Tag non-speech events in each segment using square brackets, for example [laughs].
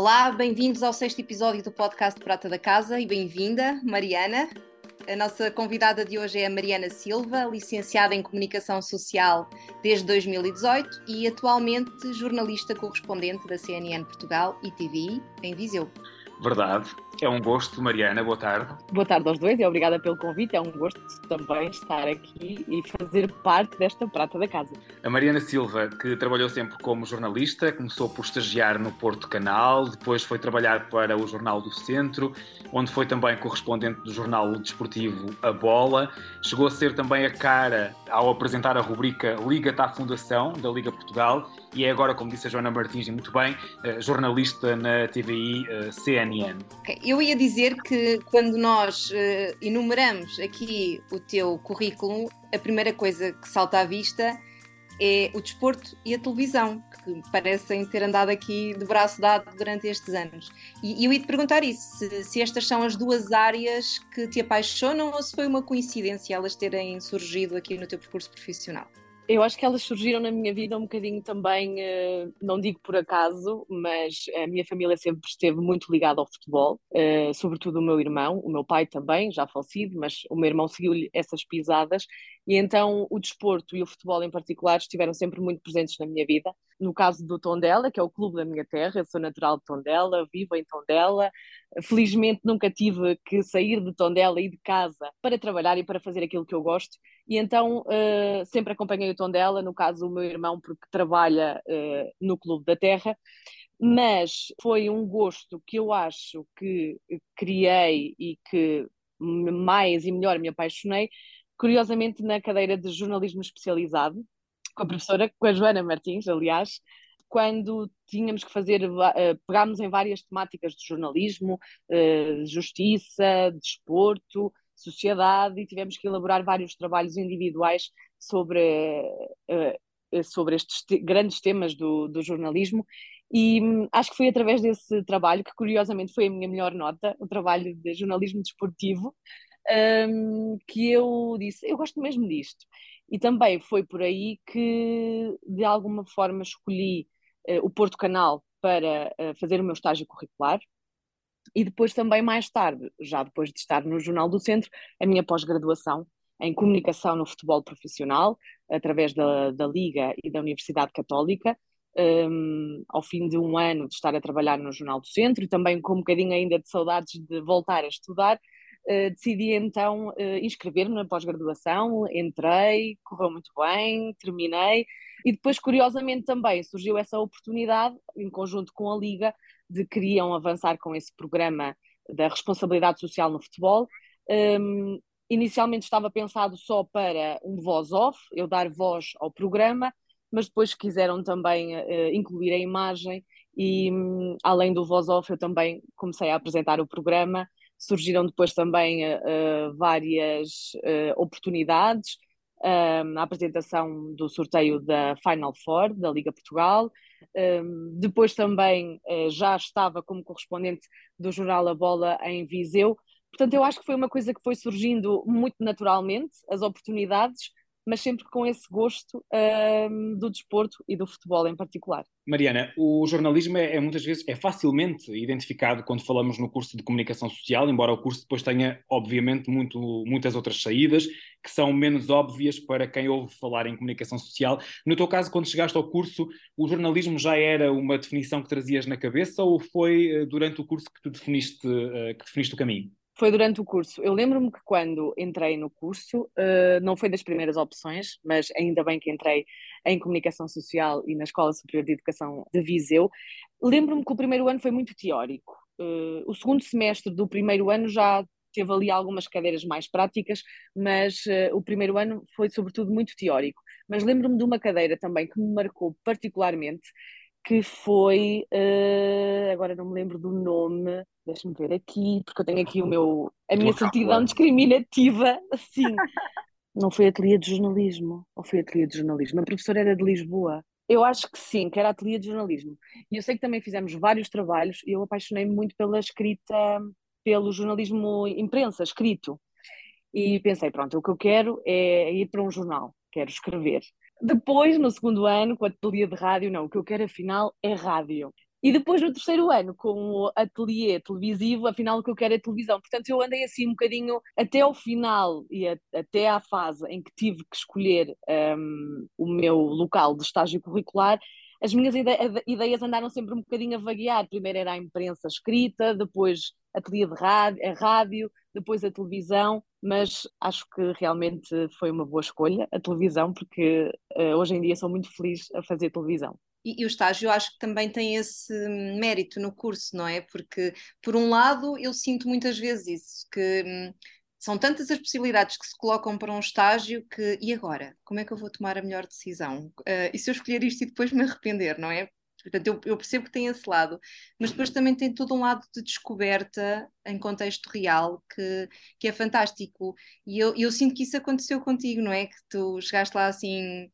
Olá, bem-vindos ao sexto episódio do podcast Prata da Casa e bem-vinda, Mariana. A nossa convidada de hoje é a Mariana Silva, licenciada em Comunicação Social desde 2018 e atualmente jornalista correspondente da CNN Portugal e TVI em Viseu. Verdade. É um gosto, Mariana. Boa tarde. Boa tarde aos dois e obrigada pelo convite. É um gosto também estar aqui e fazer parte desta prata da casa. A Mariana Silva, que trabalhou sempre como jornalista, começou por estagiar no Porto Canal, depois foi trabalhar para o Jornal do Centro, onde foi também correspondente do jornal desportivo A Bola. Chegou a ser também a cara ao apresentar a rubrica Liga-te à Fundação, da Liga Portugal, e é agora, como disse a Joana Martins, e muito bem, eh, jornalista na TVI eh, CNN. Eu ia dizer que quando nós uh, enumeramos aqui o teu currículo, a primeira coisa que salta à vista é o desporto e a televisão, que parecem ter andado aqui de braço dado durante estes anos. E, eu ia te perguntar isso: se, se, estas são as duas áreas que te apaixonam ou se foi uma coincidência elas terem surgido aqui no teu percurso profissional? Eu acho que elas surgiram na minha vida um bocadinho também, eh, não digo por acaso, mas a minha família sempre esteve muito ligada ao futebol, eh, sobretudo o meu irmão, o meu pai também, já falecido, mas o meu irmão seguiu-lhe essas pisadas, e então o desporto e o futebol em particular estiveram sempre muito presentes na minha vida. No caso do Tondela, que é o clube da minha terra, eu sou natural de Tondela, vivo em Tondela, felizmente nunca tive que sair de Tondela e de casa para trabalhar e para fazer aquilo que eu gosto, e então uh, sempre acompanhei o Tondela, no caso o meu irmão, porque trabalha uh, no Clube da Terra, mas foi um gosto que eu acho que criei e que mais e melhor me apaixonei, curiosamente na cadeira de jornalismo especializado, com a professora, com a Joana Martins, aliás, quando tínhamos que fazer, uh, pegámos em várias temáticas de jornalismo, uh, justiça, desporto, sociedade e tivemos que elaborar vários trabalhos individuais sobre, uh, sobre estes te grandes temas do, do jornalismo. E hum, acho que foi através desse trabalho, que curiosamente foi a minha melhor nota, o trabalho de jornalismo desportivo, um, que eu disse, eu gosto mesmo disto. E também foi por aí que, de alguma forma, escolhi uh, o Porto Canal para uh, fazer o meu estágio curricular, e depois também mais tarde, já depois de estar no Jornal do Centro, a minha pós-graduação em comunicação no futebol profissional, através da, da Liga e da Universidade Católica, um, ao fim de um ano de estar a trabalhar no Jornal do Centro e também com um bocadinho ainda de saudades de voltar a estudar, decidi então uh, inscrever-me na pós-graduação, entrei, correu muito bem, terminei e depois, curiosamente, também surgiu essa oportunidade, em conjunto com a Liga, de queriam avançar com esse programa da responsabilidade social no futebol. Um, inicialmente estava pensado só para um voz-off, eu dar voz ao programa, mas depois quiseram também uh, incluir a imagem e, um, além do voz-off, eu também comecei a apresentar o programa. Surgiram depois também uh, várias uh, oportunidades, um, a apresentação do sorteio da Final Four da Liga Portugal. Um, depois também uh, já estava como correspondente do jornal A Bola em Viseu. Portanto, eu acho que foi uma coisa que foi surgindo muito naturalmente, as oportunidades, mas sempre com esse gosto um, do desporto e do futebol em particular. Mariana, o jornalismo é, é, muitas vezes é facilmente identificado quando falamos no curso de comunicação social, embora o curso depois tenha, obviamente, muito, muitas outras saídas que são menos óbvias para quem ouve falar em comunicação social. No teu caso, quando chegaste ao curso, o jornalismo já era uma definição que trazias na cabeça ou foi eh, durante o curso que tu definiste, eh, que definiste o caminho? Foi durante o curso. Eu lembro-me que quando entrei no curso, uh, não foi das primeiras opções, mas ainda bem que entrei em Comunicação Social e na Escola Superior de Educação de Viseu. Lembro-me que o primeiro ano foi muito teórico. Uh, o segundo semestre do primeiro ano já teve ali algumas cadeiras mais práticas, mas uh, o primeiro ano foi sobretudo muito teórico. Mas lembro-me de uma cadeira também que me marcou particularmente, que foi, uh, agora não me lembro do nome, deixa-me ver aqui, porque eu tenho aqui o meu, a minha certidão discriminativa, [laughs] sim. [laughs] Não foi ateliê de jornalismo? Ou foi ateliê de jornalismo? A professora era de Lisboa. Eu acho que sim, que era ateliê de jornalismo. E eu sei que também fizemos vários trabalhos e eu apaixonei-me muito pela escrita, pelo jornalismo imprensa, escrito. E pensei, pronto, o que eu quero é ir para um jornal, quero escrever. Depois, no segundo ano, com a ateliê de rádio, não, o que eu quero afinal é rádio. E depois no terceiro ano, com o ateliê televisivo, afinal o que eu quero é televisão. Portanto, eu andei assim um bocadinho até ao final e a, até à fase em que tive que escolher um, o meu local de estágio curricular, as minhas ide ideias andaram sempre um bocadinho a vaguear. Primeiro era a imprensa escrita, depois ateliê de rádio, a rádio, depois a televisão, mas acho que realmente foi uma boa escolha a televisão, porque uh, hoje em dia sou muito feliz a fazer televisão. E, e, o estágio acho que também tem esse mérito no curso, não é? Porque, por um lado, eu sinto muitas vezes isso, que hum, são tantas as possibilidades que se colocam para um estágio que, e agora? Como é que eu vou tomar a melhor decisão? Uh, e se eu escolher isto e depois me arrepender, não é? Portanto, eu, eu, percebo que tem esse lado, mas depois também tem todo um lado de descoberta em contexto real que, que é fantástico. E eu, eu sinto que isso aconteceu contigo, não é? Que tu chegaste lá assim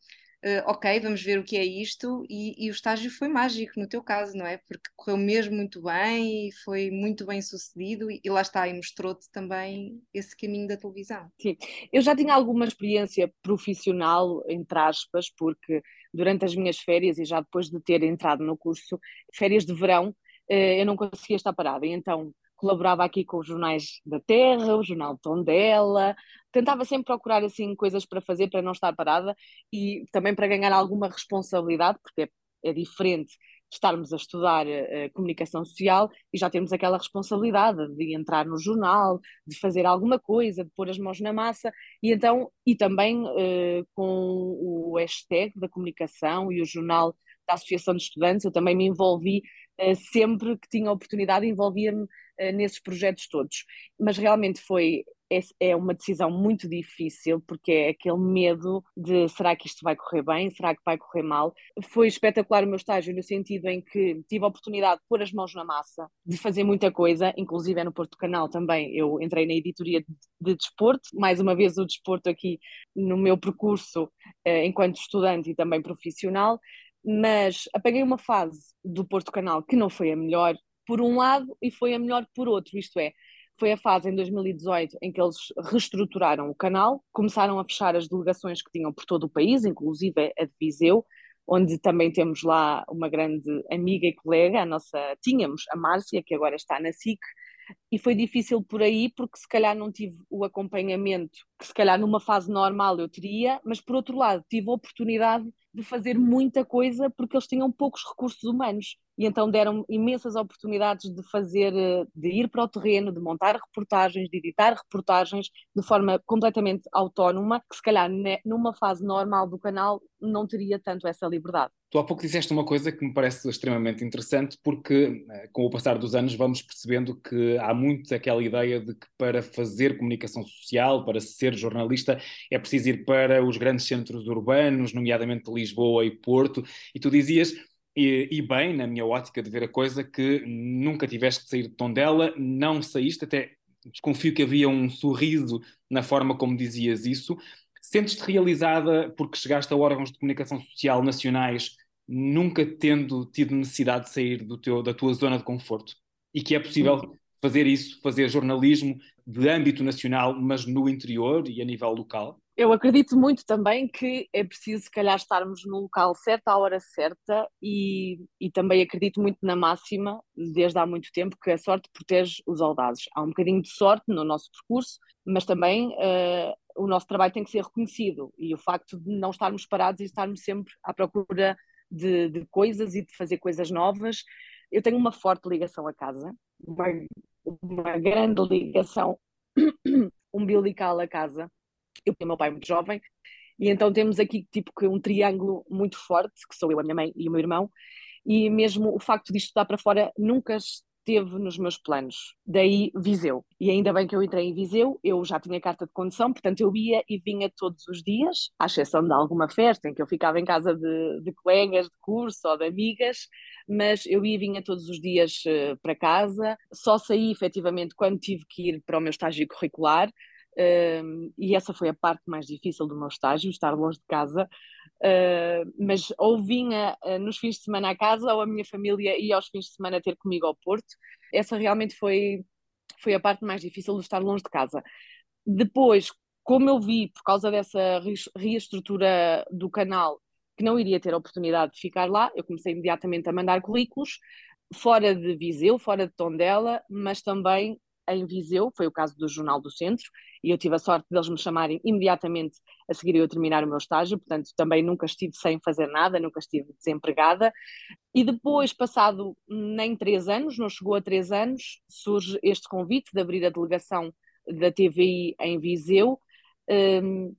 uh, ok, vamos ver o que é isto, e, e, o estágio foi mágico no teu caso, não é? Porque correu mesmo muito bem e foi muito bem sucedido, e, e lá está, e mostrou-te também esse caminho da televisão. Sim, eu já tinha alguma experiência profissional, entre aspas, porque durante as minhas férias e já depois de ter entrado no curso, férias de verão, uh, eu não conseguia estar parada, e então colaborava aqui com os jornais da Terra, o jornal Tondela, tentava sempre procurar assim coisas para fazer para não estar parada e também para ganhar alguma responsabilidade, porque é, é diferente estarmos a estudar uh, comunicação social e já temos aquela responsabilidade de entrar no jornal, de fazer alguma coisa, de pôr as mãos na massa e então e também uh, com o hashtag da comunicação e o jornal da Associação de Estudantes eu também me envolvi uh, sempre que tinha oportunidade envolvia-me nesses projetos todos. Mas realmente foi é, é uma decisão muito difícil porque é aquele medo de será que isto vai correr bem, será que vai correr mal. Foi espetacular o meu estágio no sentido em que tive a oportunidade de pôr as mãos na massa, de fazer muita coisa, inclusive é no Porto Canal também. Eu entrei na editoria de, de desporto, mais uma vez o desporto aqui no meu percurso eh, enquanto estudante e também profissional. Mas apaguei uma fase do Porto Canal que não foi a melhor, por um lado e foi a melhor por outro, isto é, foi a fase em 2018 em que eles reestruturaram o canal, começaram a fechar as delegações que tinham por todo o país, inclusive a de Viseu, onde também temos lá uma grande amiga e colega, a nossa, tínhamos a Márcia, que agora está na SIC, e foi difícil por aí porque se calhar não tive o acompanhamento que se calhar numa fase normal eu teria, mas por outro lado tive a oportunidade de fazer muita coisa porque eles tinham poucos recursos humanos e então deram imensas oportunidades de fazer, eh, de ir para o terreno, de montar reportagens, de editar reportagens de forma completamente autónoma, que se calhar numa fase normal do canal não teria tanto essa liberdade. Tu há pouco disseste uma coisa que me parece extremamente interessante, porque eh, com o passar dos anos vamos percebendo que há muito aquela ideia de que para fazer comunicação social, para ser jornalista, é preciso ir para os grandes centros urbanos, nomeadamente Lisboa e Porto, e tu dizias e, e, bem, na minha ótica de ver a coisa, que nunca tiveste que sair de Tondela, não saíste, até desconfio que havia um sorriso na forma como dizias isso. Sentes-te realizada porque chegaste a órgãos de comunicação social nacionais, nunca tendo tido necessidade de sair do teu, da tua zona de conforto? E que é possível fazer isso, fazer jornalismo de âmbito nacional, mas no interior e a nível local? Eu acredito muito também que é preciso, se calhar, estarmos no local certo, à hora certa, e, e também acredito muito na máxima, desde há muito tempo, que a sorte protege os audazes. Há um bocadinho de sorte no nosso percurso, mas também uh, o nosso trabalho tem que ser reconhecido, e o facto de não estarmos parados e estarmos sempre à procura de, de coisas e de fazer coisas novas. Eu tenho uma forte ligação à casa, uma, uma grande ligação [coughs] umbilical à casa eu tenho meu pai muito jovem, e então temos aqui tipo que um triângulo muito forte, que sou eu, a minha mãe e o meu irmão, e mesmo o facto de estudar para fora nunca esteve nos meus planos. Daí Viseu. E ainda bem que eu entrei em Viseu, eu já tinha carta de condução, portanto eu ia e vinha todos os dias, à exceção de alguma festa em que eu ficava em casa de, de colegas de curso ou de amigas, mas eu ia e vinha todos os dias uh, para casa. Só saí efetivamente quando tive que ir para o meu estágio curricular. Uh, e essa foi a parte mais difícil do meu estágio, estar longe de casa. Uh, mas ou vinha uh, nos fins de semana à casa ou a minha família ia aos fins de semana ter comigo ao Porto. Essa realmente foi, foi a parte mais difícil de estar longe de casa. Depois, como eu vi, por causa dessa reestrutura do canal, que não iria ter a oportunidade de ficar lá, eu comecei imediatamente a mandar currículos, fora de Viseu, fora de Tondela, mas também em Viseu, foi o caso do Jornal do Centro, e eu tive a sorte deles me chamarem imediatamente a seguir eu terminar o meu estágio, portanto também nunca estive sem fazer nada, nunca estive desempregada. E depois, passado nem três anos, não chegou a três anos, surge este convite de abrir a delegação da TVI em Viseu. Um,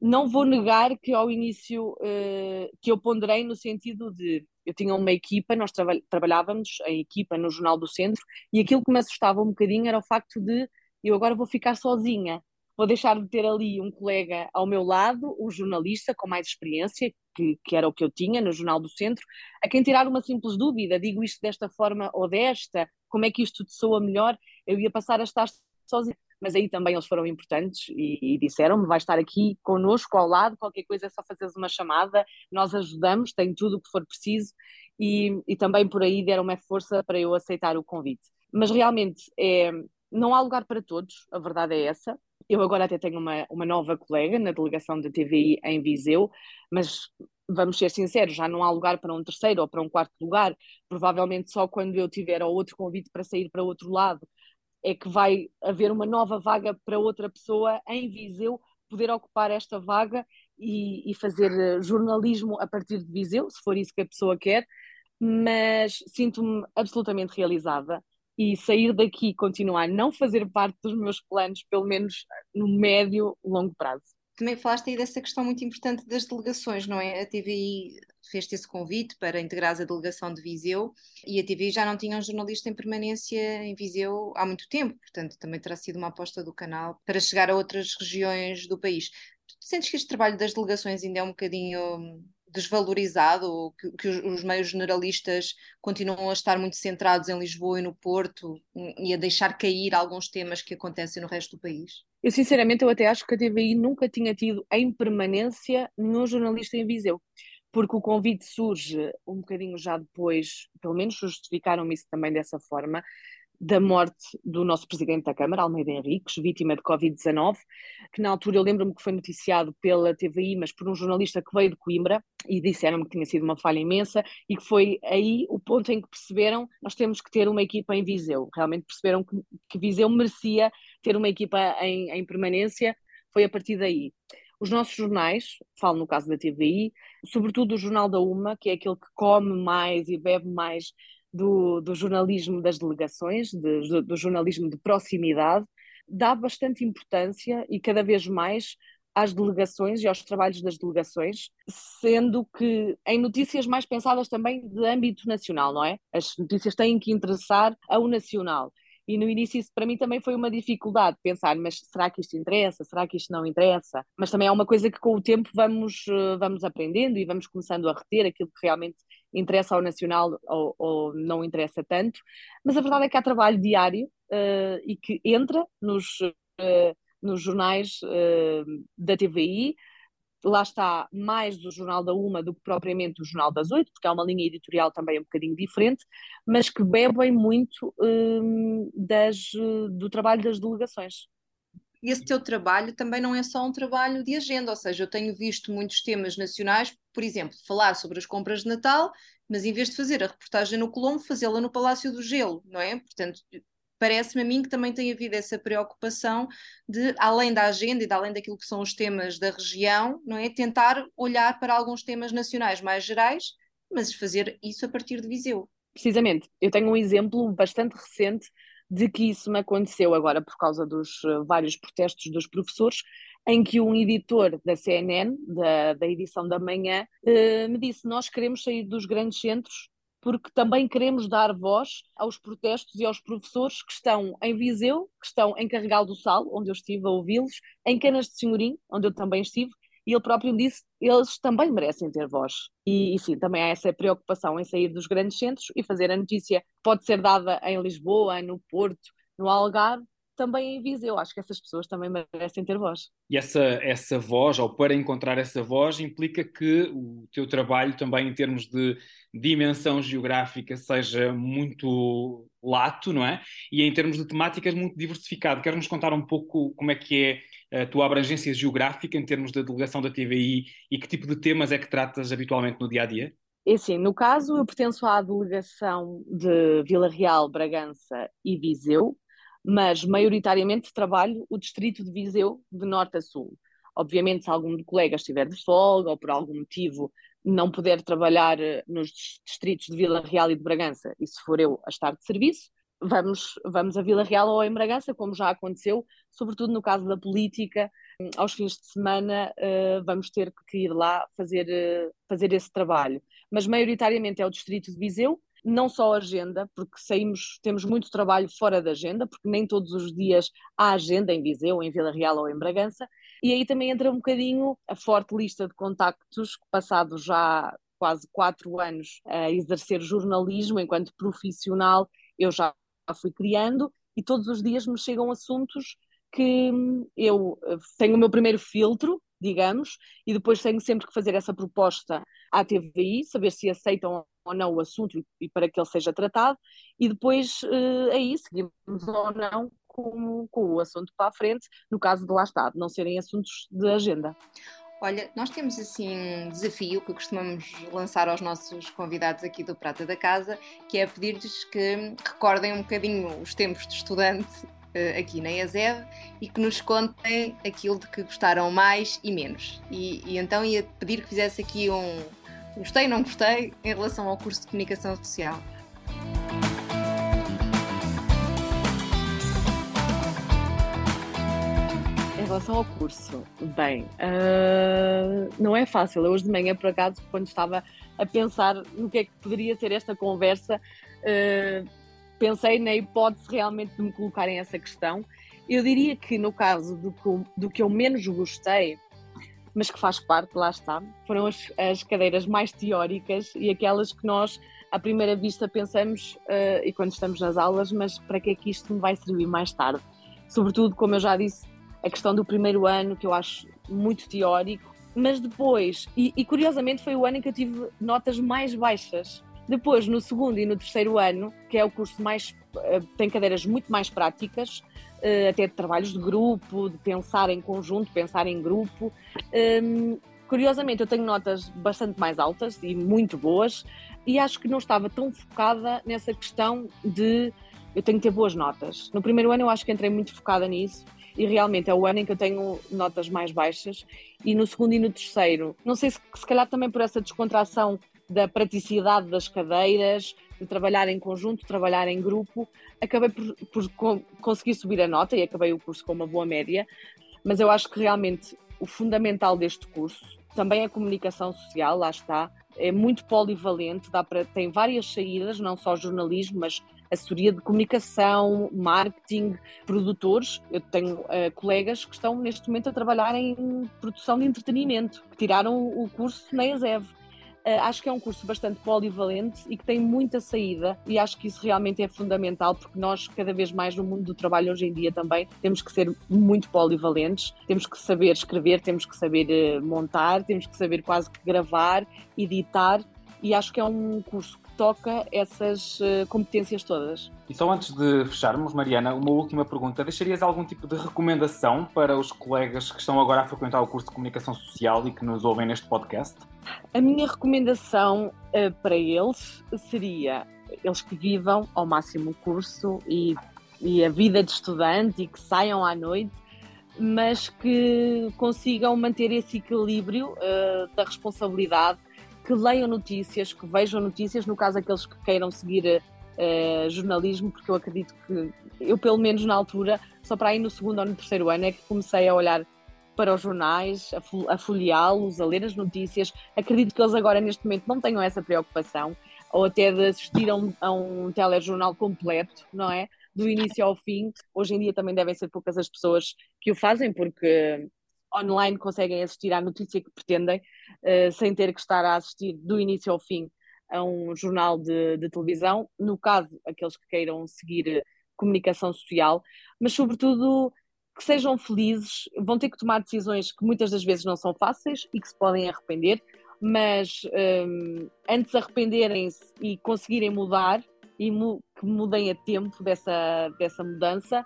não vou negar que ao início uh, que eu ponderei no sentido de eu tinha uma equipa, nós traba trabalhávamos em equipa no Jornal do Centro e aquilo que me assustava um bocadinho era o facto de eu agora vou ficar sozinha, vou deixar de ter ali um colega ao meu lado, um jornalista com mais experiência, que, que era o que eu tinha no Jornal do Centro, a quem tirar uma simples dúvida, digo isto desta forma ou desta, como é que isto soa melhor, eu ia passar a estar sozinha mas aí também eles foram importantes e, e disseram-me: vai estar aqui connosco ao lado, qualquer coisa é só fazeres uma chamada, nós ajudamos, tem tudo o que for preciso, e, e também por aí deram-me força para eu aceitar o convite. Mas realmente é, não há lugar para todos, a verdade é essa. Eu agora até tenho uma, uma nova colega na delegação da TVI em Viseu, mas vamos ser sinceros, já não há lugar para um terceiro ou para um quarto lugar. Provavelmente só quando eu tiver outro convite para sair para outro lado é que vai haver uma nova vaga para outra pessoa em Viseu poder ocupar esta vaga e, e, fazer eh, jornalismo a partir de Viseu, se for isso que a pessoa quer, mas sinto-me absolutamente realizada e sair daqui continuar a não fazer parte dos meus planos, pelo menos no médio, longo prazo. Também falaste aí dessa questão muito importante das delegações, não é? A TVI fez-te esse convite para integrar a delegação de Viseu e a TV já não tinha um jornalista em permanência em Viseu há muito tempo, portanto também terá sido uma aposta do canal para chegar a outras regiões do país. Tu sentes que este trabalho das delegações ainda é um bocadinho desvalorizado, ou que, que os meios generalistas continuam a estar muito centrados em Lisboa e no Porto e a deixar cair alguns temas que acontecem no resto do país? Eu sinceramente eu até acho que a TVI nunca tinha tido em permanência no jornalista em Viseu porque o convite surge um bocadinho já depois, pelo menos justificaram-me isso também dessa forma, da morte do nosso presidente da Câmara, Almeida Henriques, vítima de Covid-19, que na altura eu lembro-me que foi noticiado pela TVI, mas por um jornalista que veio de Coimbra, e disseram-me que tinha sido uma falha imensa, e que foi aí o ponto em que perceberam nós temos que ter uma equipa em Viseu. Realmente perceberam que, que Viseu merecia ter uma equipa em, em permanência, foi a partir daí. Os nossos jornais, falo no caso da TVI, sobretudo o Jornal da UMA, que é aquele que come mais e bebe mais do, do jornalismo das delegações, de, do jornalismo de proximidade, dá bastante importância e cada vez mais às delegações e aos trabalhos das delegações, sendo que em notícias mais pensadas também de âmbito nacional, não é? As notícias têm que interessar ao nacional. E no início isso para mim também foi uma dificuldade, pensar, mas será que isto interessa? Será que isto não interessa? Mas também é uma coisa que com o tempo vamos, eh, vamos aprendendo e vamos começando a reter aquilo que realmente interessa ao nacional ou, ou não interessa tanto. Mas a verdade é que há trabalho diário uh, e que entra nos, uh, nos jornais uh, da TVI, lá está mais do Jornal da Uma do que propriamente o Jornal das Oito, porque há uma linha editorial também um bocadinho diferente, mas que bebem muito hum, das, do trabalho das delegações. E esse teu trabalho também não é só um trabalho de agenda, ou seja, eu tenho visto muitos temas nacionais, por exemplo, falar sobre as compras de Natal, mas em vez de fazer a reportagem no Colombo, fazê-la no Palácio do Gelo, não é? Portanto, parece-me a mim que também tem havido essa preocupação de, além da agenda e de além daquilo que são os temas da região, não é? Tentar olhar para alguns temas nacionais mais gerais, mas fazer isso a partir de Viseu. Precisamente, eu tenho um exemplo bastante recente de que isso me aconteceu agora por causa dos uh, vários protestos dos professores, em que um editor da CNN, da, da edição da manhã, uh, me disse: Nós queremos sair dos grandes centros porque também queremos dar voz aos protestos e aos professores que estão em Viseu, que estão em Carregal do Sal, onde eu estive a ouvi-los, em Canas de Senhorim, onde eu também estive, e ele próprio disse eles também merecem ter voz. E, e, sim, também há essa preocupação em sair dos grandes centros e fazer a notícia que pode ser dada em Lisboa, no Porto, no Algarve, também em Viseu. Acho que essas pessoas também merecem ter voz. E essa, essa voz, ou para encontrar essa voz, implica que o teu trabalho também em termos de dimensão geográfica seja muito lato, não é? E em termos de temáticas muito diversificado. Queres-nos contar um pouco como é que é a tua abrangência geográfica em termos da delegação da TVI e que tipo de temas é que tratas habitualmente no dia a dia? É assim, no caso, eu pertenço à delegação de Vila Real, Bragança e Viseu, mas maioritariamente trabalho o distrito de Viseu de norte a sul. Obviamente, se algum colega estiver de folga ou por algum motivo não puder trabalhar eh, nos distritos de Vila Real e de Bragança, e se for eu a estar de serviço, vamos, vamos a Vila Real ou em Bragança, como já aconteceu, sobretudo no caso da política, hum, aos fins de semana uh, vamos ter que ir lá fazer, uh, fazer esse trabalho. Mas maioritariamente é o distrito de Viseu, não só agenda, porque saímos, temos muito trabalho fora da agenda, porque nem todos os dias há agenda em Viseu, em Vila Real ou em Bragança, e aí também entra um bocadinho a forte lista de contactos, passados já quase quatro anos a exercer jornalismo enquanto profissional, eu já fui criando, e todos os dias me chegam assuntos que eu eh, tenho o meu primeiro filtro, digamos, e depois tenho sempre que fazer essa proposta à TVI, saber se aceitam ou não o assunto e para que ele seja tratado, e depois uh, aí seguimos ou não com, com o assunto para a frente, no caso de lá estar, não serem assuntos de agenda. Olha, nós temos assim um desafio que costumamos lançar aos nossos convidados aqui do Prata da Casa, que é pedir-lhes que recordem um bocadinho os tempos de estudante uh, aqui na ESEV e que nos contem aquilo de que gostaram mais e menos. E, e então ia pedir que fizesse aqui um, Gostei, não gostei, em relação ao curso de comunicação social. Em relação ao curso, bem, uh, não é fácil. Eu hoje de manhã, por acaso, quando estava a pensar no que é que poderia ser esta conversa, uh, pensei na hipótese realmente de me colocarem essa questão. Eu diria que no caso do que, do que eu menos gostei, mas que faz parte, lá está, foram as, as cadeiras mais teóricas e aquelas que nós, à primeira vista, pensamos, uh, e quando estamos nas aulas, mas para que é que isto me vai servir mais tarde? Sobretudo, como eu já disse, a questão do primeiro ano, que eu acho muito teórico, mas depois, e, e curiosamente foi o ano em que eu tive notas mais baixas. Depois, no segundo e no terceiro ano, que é o curso mais. Uh, tem cadeiras muito mais práticas, uh, até de trabalhos de grupo, de pensar em conjunto, pensar em grupo. Um, curiosamente, eu tenho notas bastante mais altas e muito boas, e acho que não estava tão focada nessa questão de eu tenho que ter boas notas. No primeiro ano, eu acho que entrei muito focada nisso. E realmente é o ano em que eu tenho notas mais baixas, e no segundo e no terceiro, não sei se, se calhar também por essa descontração da praticidade das cadeiras, de trabalhar em conjunto, trabalhar em grupo, acabei por, por conseguir subir a nota e acabei o curso com uma boa média, mas eu acho que realmente o fundamental deste curso também é a comunicação social, lá está, é muito polivalente, dá para, tem várias saídas, não só jornalismo, mas assessoria de comunicação, marketing, produtores. Eu tenho uh, colegas que estão neste momento a trabalhar em produção de entretenimento, que tiraram o curso na ESEV. Uh, acho que é um curso bastante polivalente e que tem muita saída e acho que isso realmente é fundamental porque nós cada vez mais no mundo do trabalho hoje em dia também temos que ser muito polivalentes, temos que saber escrever, temos que saber uh, montar, temos que saber quase que gravar, editar e acho que é um curso toca essas uh, competências todas. E só antes de fecharmos, Mariana, uma última pergunta. Deixarias algum tipo de recomendação para os colegas que estão agora a frequentar o curso de Comunicação Social e que nos ouvem neste podcast? A minha recomendação uh, para eles seria eles que vivam ao máximo o curso e, e a vida de estudante e que saiam à noite mas que consigam manter esse equilíbrio uh, da responsabilidade que leiam notícias, que vejam notícias, no caso aqueles que queiram seguir uh, jornalismo, porque eu acredito que eu, pelo menos na altura, só para aí no segundo ou no terceiro ano é que comecei a olhar para os jornais, a folheá-los, a ler as notícias. Acredito que eles agora, neste momento, não tenham essa preocupação. ou até de assistir a um, a um telejornal completo, não é? Do início ao fim. Hoje em dia também devem ser poucas as pessoas que o fazem, porque online conseguem assistir à notícia que pretendem, uh, sem ter que estar a assistir do início ao fim a um jornal de, de televisão. No caso, aqueles que queiram seguir comunicação social, mas sobretudo que sejam felizes, vão ter que tomar decisões que muitas das vezes não são fáceis e que se podem arrepender, mas um, antes de arrependerem-se e conseguirem mudar, e mu que mudem a tempo dessa, dessa mudança,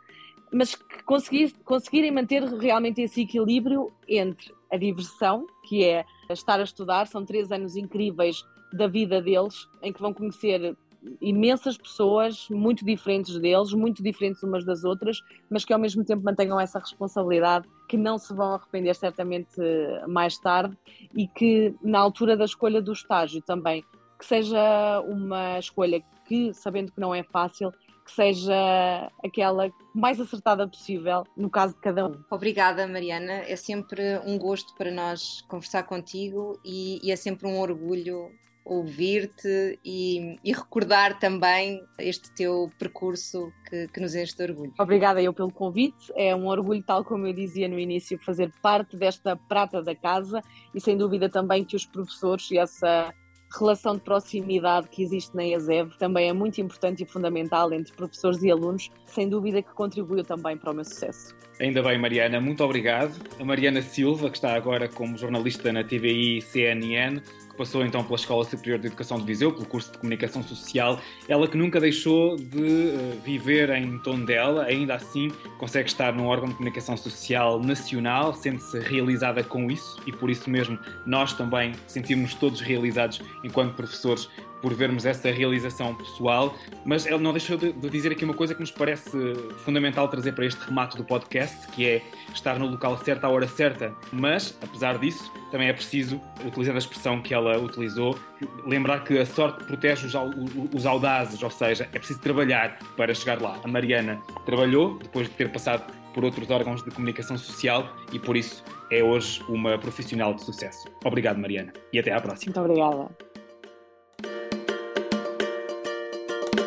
mas que conseguir, conseguirem manter realmente esse equilíbrio entre a diversão, que é estar a estudar, são três anos incríveis da vida deles, em que vão conhecer imensas pessoas muito diferentes deles, muito diferentes umas das outras, mas que ao mesmo tempo mantenham essa responsabilidade, que não se vão arrepender certamente mais tarde e que na altura da escolha do estágio também, que seja uma escolha que, sabendo que não é fácil, que seja aquela mais acertada possível no caso de cada um. Obrigada, Mariana. É sempre um gosto para nós conversar contigo e, e é sempre um orgulho ouvir-te e, e, recordar também este teu percurso que, que, nos enche de orgulho. Obrigada eu pelo convite. É um orgulho, tal como eu dizia no início, fazer parte desta prata da casa e sem dúvida também que os professores e essa relação de proximidade que existe na ESEV também é muito importante e fundamental entre professores e alunos, sem dúvida que contribuiu também para o meu sucesso. Ainda bem, Mariana, muito obrigado. A Mariana Silva, que está agora como jornalista na TVI CNN, passou então pela Escola Superior de Educação de Viseu, pelo curso de Comunicação Social, ela que nunca deixou de uh, viver em Tondela, ainda assim consegue estar num órgão de comunicação social nacional, sente-se realizada com isso e por isso mesmo nós também sentimos todos realizados enquanto professores por vermos essa realização pessoal, mas ele não deixou de, dizer aqui uma coisa que nos parece fundamental trazer para este remate do podcast, que é estar no local certo à hora certa, mas, apesar disso, também é preciso, utilizando a expressão que ela utilizou, lembrar que a sorte protege os, os audazes, ou seja, é preciso trabalhar para chegar lá. A Mariana trabalhou, depois de ter passado por outros órgãos de comunicação social e por isso é hoje uma profissional de sucesso. Obrigado, Mariana, e até à próxima. Muito obrigada.